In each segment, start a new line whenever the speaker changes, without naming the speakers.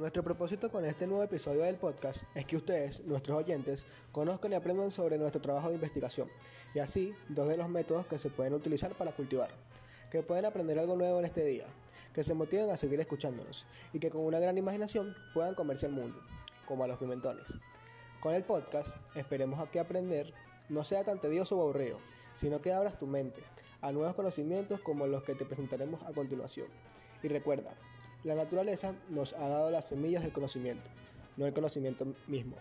Nuestro propósito con este nuevo episodio del podcast es que ustedes, nuestros oyentes, conozcan y aprendan sobre nuestro trabajo de investigación y así dos de los métodos que se pueden utilizar para cultivar, que pueden aprender algo nuevo en este día, que se motiven a seguir escuchándonos y que con una gran imaginación puedan comerse el mundo, como a los pimentones. Con el podcast esperemos a que aprender no sea tan tedioso o aburrido, sino que abras tu mente a nuevos conocimientos como los que te presentaremos a continuación. Y recuerda, la naturaleza nos ha dado las semillas del conocimiento, no el conocimiento mismo.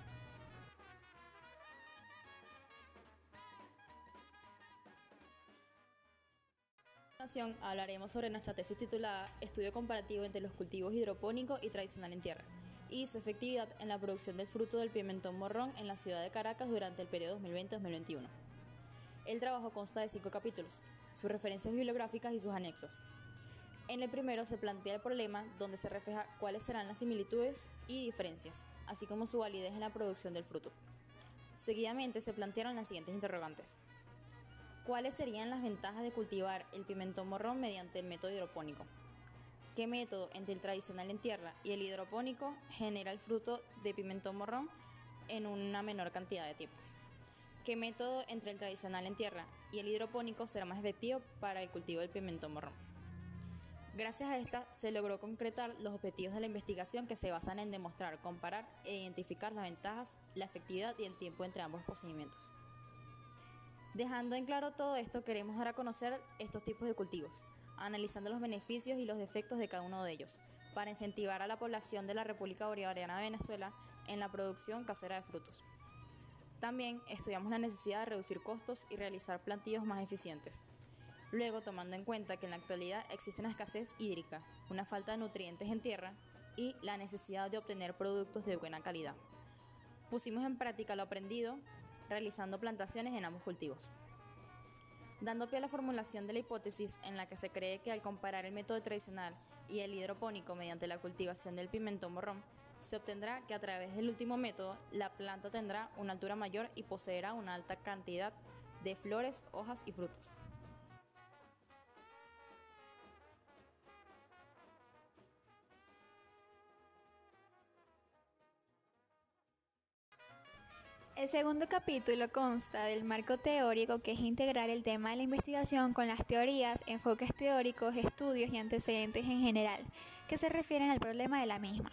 Hablaremos sobre nuestra tesis titulada Estudio comparativo entre los cultivos hidropónico y tradicional en tierra y su efectividad en la producción del fruto del pimentón morrón en la ciudad de Caracas durante el periodo 2020-2021. El trabajo consta de cinco capítulos, sus referencias bibliográficas y sus anexos. En el primero se plantea el problema donde se refleja cuáles serán las similitudes y diferencias, así como su validez en la producción del fruto. Seguidamente se plantearon las siguientes interrogantes. ¿Cuáles serían las ventajas de cultivar el pimentón morrón mediante el método hidropónico? ¿Qué método entre el tradicional en tierra y el hidropónico genera el fruto de pimentón morrón en una menor cantidad de tiempo? ¿Qué método entre el tradicional en tierra y el hidropónico será más efectivo para el cultivo del pimentón morrón? Gracias a esta se logró concretar los objetivos de la investigación que se basan en demostrar, comparar e identificar las ventajas, la efectividad y el tiempo entre ambos procedimientos. Dejando en claro todo esto, queremos dar a conocer estos tipos de cultivos, analizando los beneficios y los defectos de cada uno de ellos, para incentivar a la población de la República Bolivariana de Venezuela en la producción casera de frutos. También estudiamos la necesidad de reducir costos y realizar plantillos más eficientes. Luego, tomando en cuenta que en la actualidad existe una escasez hídrica, una falta de nutrientes en tierra y la necesidad de obtener productos de buena calidad. Pusimos en práctica lo aprendido realizando plantaciones en ambos cultivos. Dando pie a la formulación de la hipótesis en la que se cree que al comparar el método tradicional y el hidropónico mediante la cultivación del pimentón morrón, se obtendrá que a través del último método la planta tendrá una altura mayor y poseerá una alta cantidad de flores, hojas y frutos.
El segundo capítulo consta del marco teórico que es integrar el tema de la investigación con las teorías, enfoques teóricos, estudios y antecedentes en general, que se refieren al problema de la misma.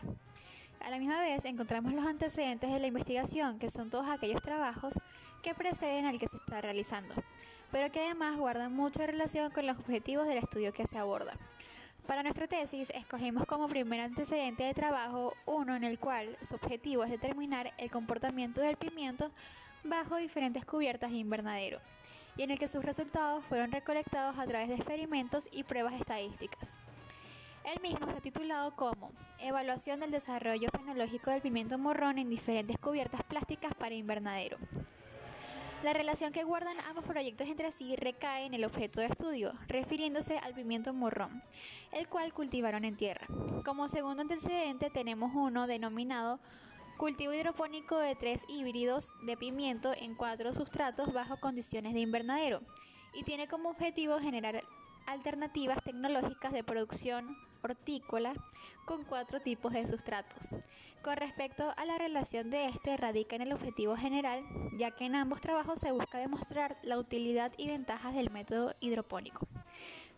A la misma vez encontramos los antecedentes de la investigación, que son todos aquellos trabajos que preceden al que se está realizando, pero que además guardan mucha relación con los objetivos del estudio que se aborda. Para nuestra tesis escogimos como primer antecedente de trabajo uno en el cual su objetivo es determinar el comportamiento del pimiento bajo diferentes cubiertas de invernadero, y en el que sus resultados fueron recolectados a través de experimentos y pruebas estadísticas. El mismo está titulado como Evaluación del desarrollo fenológico del pimiento morrón en diferentes cubiertas plásticas para invernadero. La relación que guardan ambos proyectos entre sí recae en el objeto de estudio, refiriéndose al pimiento morrón, el cual cultivaron en tierra. Como segundo antecedente tenemos uno denominado cultivo hidropónico de tres híbridos de pimiento en cuatro sustratos bajo condiciones de invernadero y tiene como objetivo generar alternativas tecnológicas de producción hortícola con cuatro tipos de sustratos. Con respecto a la relación de este radica en el objetivo general, ya que en ambos trabajos se busca demostrar la utilidad y ventajas del método hidropónico.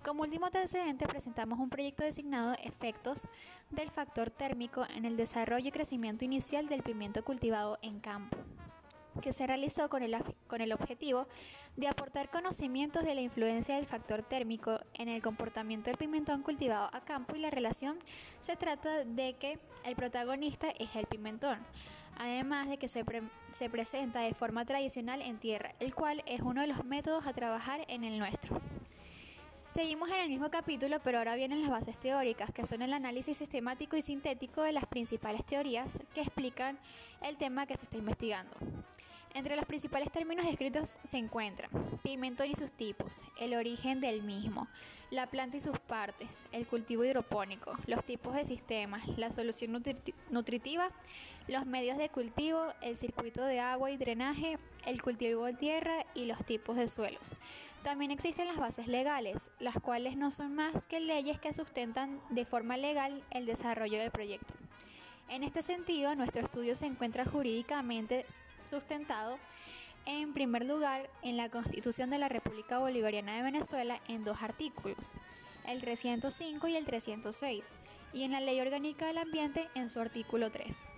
Como último antecedente presentamos un proyecto designado Efectos del factor térmico en el desarrollo y crecimiento inicial del pimiento cultivado en campo que se realizó con el, con el objetivo de aportar conocimientos de la influencia del factor térmico en el comportamiento del pimentón cultivado a campo y la relación se trata de que el protagonista es el pimentón, además de que se, se presenta de forma tradicional en tierra, el cual es uno de los métodos a trabajar en el nuestro. Seguimos en el mismo capítulo, pero ahora vienen las bases teóricas, que son el análisis sistemático y sintético de las principales teorías que explican el tema que se está investigando. Entre los principales términos descritos se encuentran pimentón y sus tipos, el origen del mismo, la planta y sus partes, el cultivo hidropónico, los tipos de sistemas, la solución nutritiva, los medios de cultivo, el circuito de agua y drenaje, el cultivo de tierra y los tipos de suelos. También existen las bases legales, las cuales no son más que leyes que sustentan de forma legal el desarrollo del proyecto. En este sentido, nuestro estudio se encuentra jurídicamente sustentado en primer lugar en la Constitución de la República Bolivariana de Venezuela en dos artículos, el 305 y el 306, y en la Ley Orgánica del Ambiente en su artículo 3.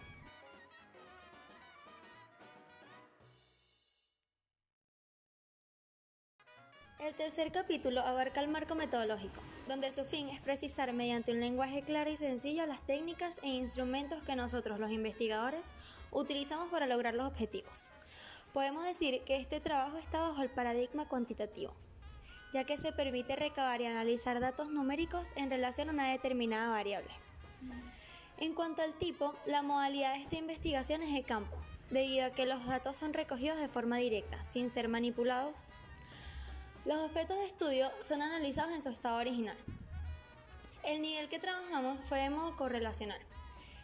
El tercer capítulo abarca el marco metodológico, donde su fin es precisar mediante un lenguaje claro y sencillo las técnicas e instrumentos que nosotros los investigadores utilizamos para lograr los objetivos. Podemos decir que este trabajo está bajo el paradigma cuantitativo, ya que se permite recabar y analizar datos numéricos en relación a una determinada variable. En cuanto al tipo, la modalidad de esta investigación es de campo, debido a que los datos son recogidos de forma directa, sin ser manipulados los objetos de estudio son analizados en su estado original. El nivel que trabajamos fue de modo correlacional,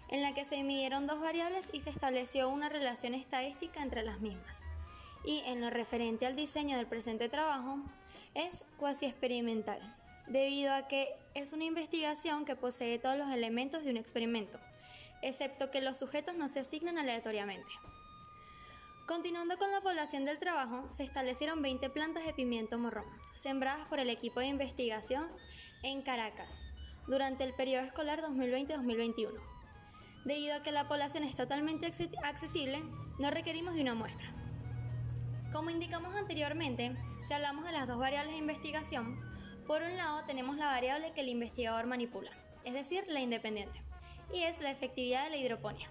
en la que se midieron dos variables y se estableció una relación estadística entre las mismas. Y en lo referente al diseño del presente trabajo, es cuasi experimental, debido a que es una investigación que posee todos los elementos de un experimento, excepto que los sujetos no se asignan aleatoriamente. Continuando con la población del trabajo, se establecieron 20 plantas de pimiento morrón, sembradas por el equipo de investigación en Caracas, durante el periodo escolar 2020-2021. Debido a que la población es totalmente accesible, no requerimos de una muestra. Como indicamos anteriormente, si hablamos de las dos variables de investigación, por un lado tenemos la variable que el investigador manipula, es decir, la independiente, y es la efectividad de la hidroponía.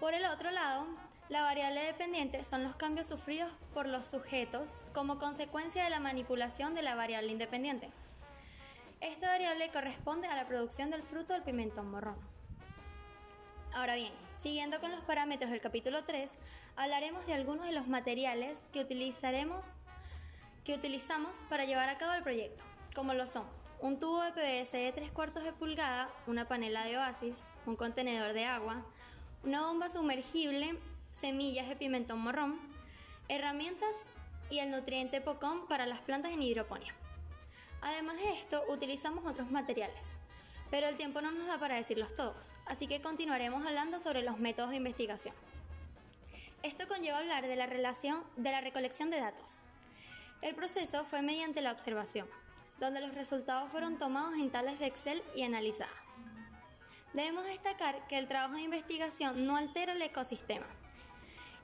Por el otro lado, la variable dependiente son los cambios sufridos por los sujetos como consecuencia de la manipulación de la variable independiente. Esta variable corresponde a la producción del fruto del pimentón morrón. Ahora bien, siguiendo con los parámetros del capítulo 3, hablaremos de algunos de los materiales que utilizaremos que utilizamos para llevar a cabo el proyecto, como lo son un tubo de PVC de 3 cuartos de pulgada, una panela de oasis, un contenedor de agua, una bomba sumergible semillas de pimentón morrón, herramientas y el nutriente pocón para las plantas en hidroponía. Además de esto, utilizamos otros materiales, pero el tiempo no nos da para decirlos todos, así que continuaremos hablando sobre los métodos de investigación. Esto conlleva hablar de la relación de la recolección de datos. El proceso fue mediante la observación, donde los resultados fueron tomados en tablas de Excel y analizadas. Debemos destacar que el trabajo de investigación no altera el ecosistema,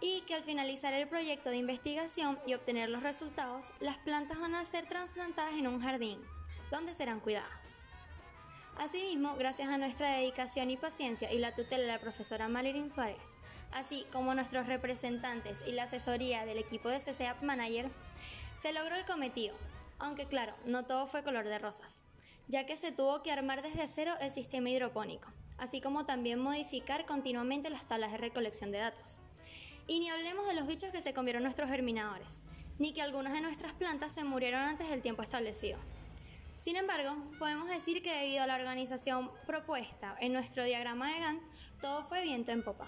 y que al finalizar el proyecto de investigación y obtener los resultados, las plantas van a ser trasplantadas en un jardín, donde serán cuidadas. Asimismo, gracias a nuestra dedicación y paciencia y la tutela de la profesora Malerín Suárez, así como nuestros representantes y la asesoría del equipo de CCAP Manager, se logró el cometido, aunque claro, no todo fue color de rosas, ya que se tuvo que armar desde cero el sistema hidropónico, así como también modificar continuamente las tablas de recolección de datos. Y ni hablemos de los bichos que se comieron nuestros germinadores, ni que algunas de nuestras plantas se murieron antes del tiempo establecido. Sin embargo, podemos decir que debido a la organización propuesta en nuestro diagrama de Gantt, todo fue viento en popa.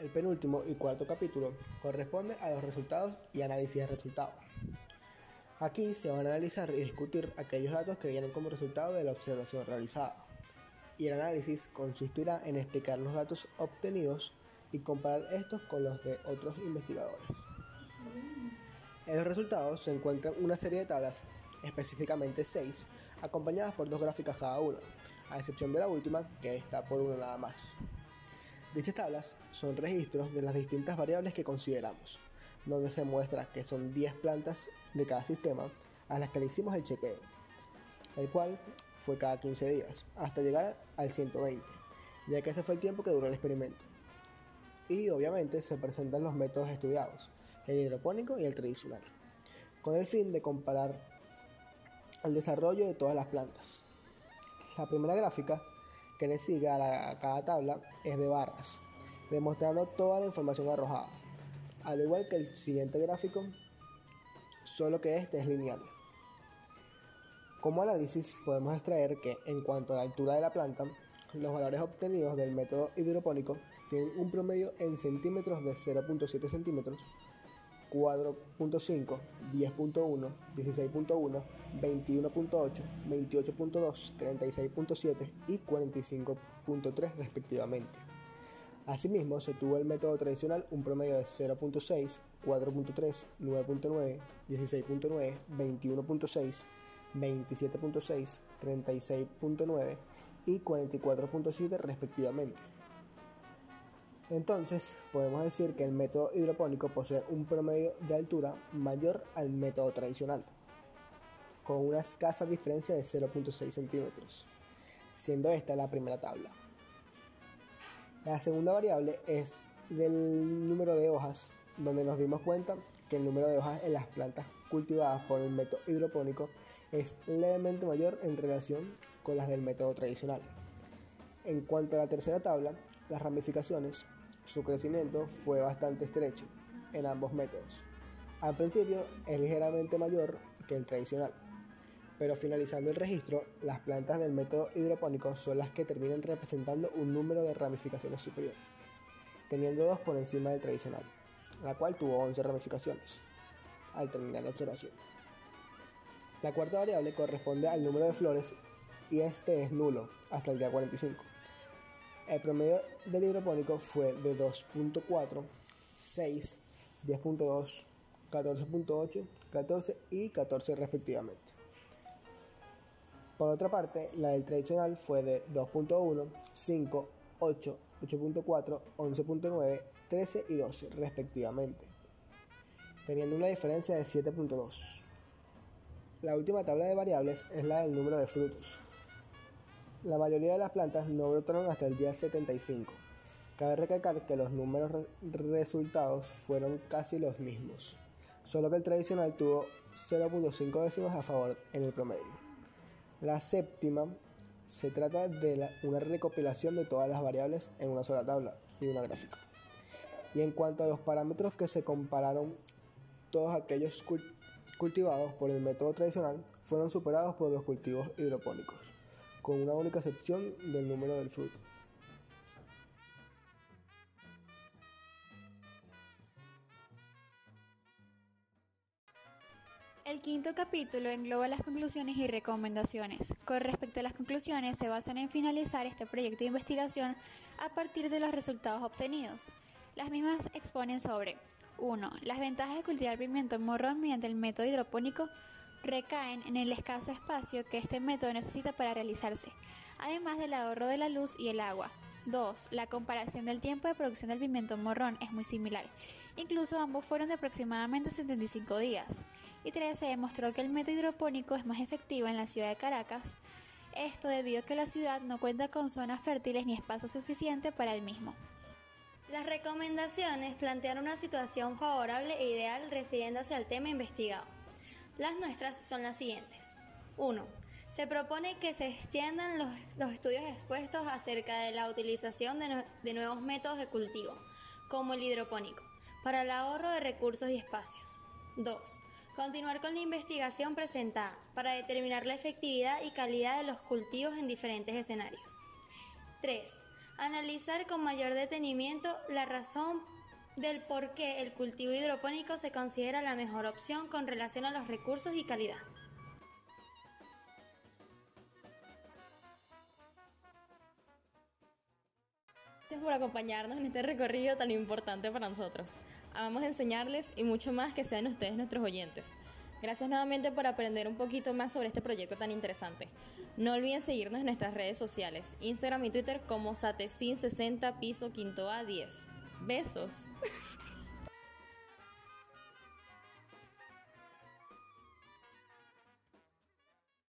El penúltimo y cuarto capítulo corresponde a los resultados y análisis de resultados. Aquí se van a analizar y discutir aquellos datos que vienen como resultado de la observación realizada. Y el análisis consistirá en explicar los datos obtenidos y comparar estos con los de otros investigadores. En los resultados se encuentran una serie de tablas, específicamente 6, acompañadas por dos gráficas cada una, a excepción de la última, que está por una nada más. Dichas tablas son registros de las distintas variables que consideramos donde se muestra que son 10 plantas de cada sistema a las que le hicimos el chequeo, el cual fue cada 15 días, hasta llegar al 120, ya que ese fue el tiempo que duró el experimento. Y obviamente se presentan los métodos estudiados, el hidropónico y el tradicional, con el fin de comparar el desarrollo de todas las plantas. La primera gráfica que le sigue a, cada tabla es de barras, demostrando toda la información arrojada al igual que el siguiente gráfico, solo que este es lineal. Como análisis podemos extraer que en cuanto a la altura de la planta, los valores obtenidos del método hidropónico tienen un promedio en centímetros de 0.7 centímetros 4.5, 10.1, 16.1, 21.8, 28.2, 36.7 y 45.3 respectivamente. Asimismo, se tuvo el método tradicional un promedio de 0.6, 4.3, 9.9, 16.9, 21.6, 27.6, 36.9 y 44.7 respectivamente. Entonces, podemos decir que el método hidropónico posee un promedio de altura mayor al método tradicional, con una escasa diferencia de 0.6 centímetros, siendo esta la primera tabla. La segunda variable es del número de hojas, donde nos dimos cuenta que el número de hojas en las plantas cultivadas por el método hidropónico es levemente mayor en relación con las del método tradicional. En cuanto a la tercera tabla, las ramificaciones, su crecimiento fue bastante estrecho en ambos métodos. Al principio es ligeramente mayor que el tradicional, pero finalizando el registro, las plantas del método hidropónico son las que terminan representando un número de ramificaciones superior, teniendo dos por encima del tradicional, la cual tuvo 11 ramificaciones al terminar la observación. La cuarta variable corresponde al número de flores y este es nulo hasta el día 45. El promedio del hidropónico fue de 2.4, 6, 10.2, 14.8, 14 y 14 respectivamente. Por otra parte, la del tradicional fue de 2.1, 5, 8, 8.4, 11.9, 13 y 12 respectivamente, teniendo una diferencia de 7.2. La última tabla de variables es la del número de frutos. La mayoría de las plantas no brotaron hasta el día 75. Cabe recalcar que los números resultados fueron casi los mismos, solo que el tradicional tuvo 0.5 décimas a favor en el promedio. La séptima se trata de una recopilación de todas las variables en una sola tabla y una gráfica. Y en cuanto a los parámetros que se compararon, todos aquellos cultivados por el método tradicional fueron superados por los cultivos hidropónicos, con una única excepción del número del fruto.
Quinto capítulo engloba las conclusiones y recomendaciones. Con respecto a las conclusiones, se basan en finalizar este proyecto de investigación a partir de los resultados obtenidos. Las mismas exponen sobre 1. Las ventajas de cultivar pimiento morrón mediante el método hidropónico recaen en el escaso espacio que este método necesita para realizarse, además del ahorro de la luz y el agua. 2. La comparación del tiempo de producción del pimiento morrón es muy similar. Incluso ambos fueron de aproximadamente 75 días. Y 3. Se demostró que el método hidropónico es más efectivo en la ciudad de Caracas. Esto debido a que la ciudad no cuenta con zonas fértiles ni espacio suficiente para el mismo.
Las recomendaciones plantean una situación favorable e ideal refiriéndose al tema investigado. Las nuestras son las siguientes. 1 se propone que se extiendan los, estudios expuestos acerca de la utilización de, de nuevos métodos de cultivo, como el hidropónico, para el ahorro de recursos y espacios. 2. Continuar con la investigación presentada para determinar la efectividad y calidad de los cultivos en diferentes escenarios. 3. Analizar con mayor detenimiento la razón del por qué el cultivo hidropónico se considera la mejor opción con relación a los recursos y calidad.
Gracias por acompañarnos en este recorrido tan importante para nosotros. Amamos enseñarles y mucho más que sean ustedes nuestros oyentes. Gracias nuevamente por aprender un poquito más sobre este proyecto tan interesante. No olviden seguirnos en nuestras redes sociales, Instagram y Twitter como Satecin60 piso quinto A 10. Besos.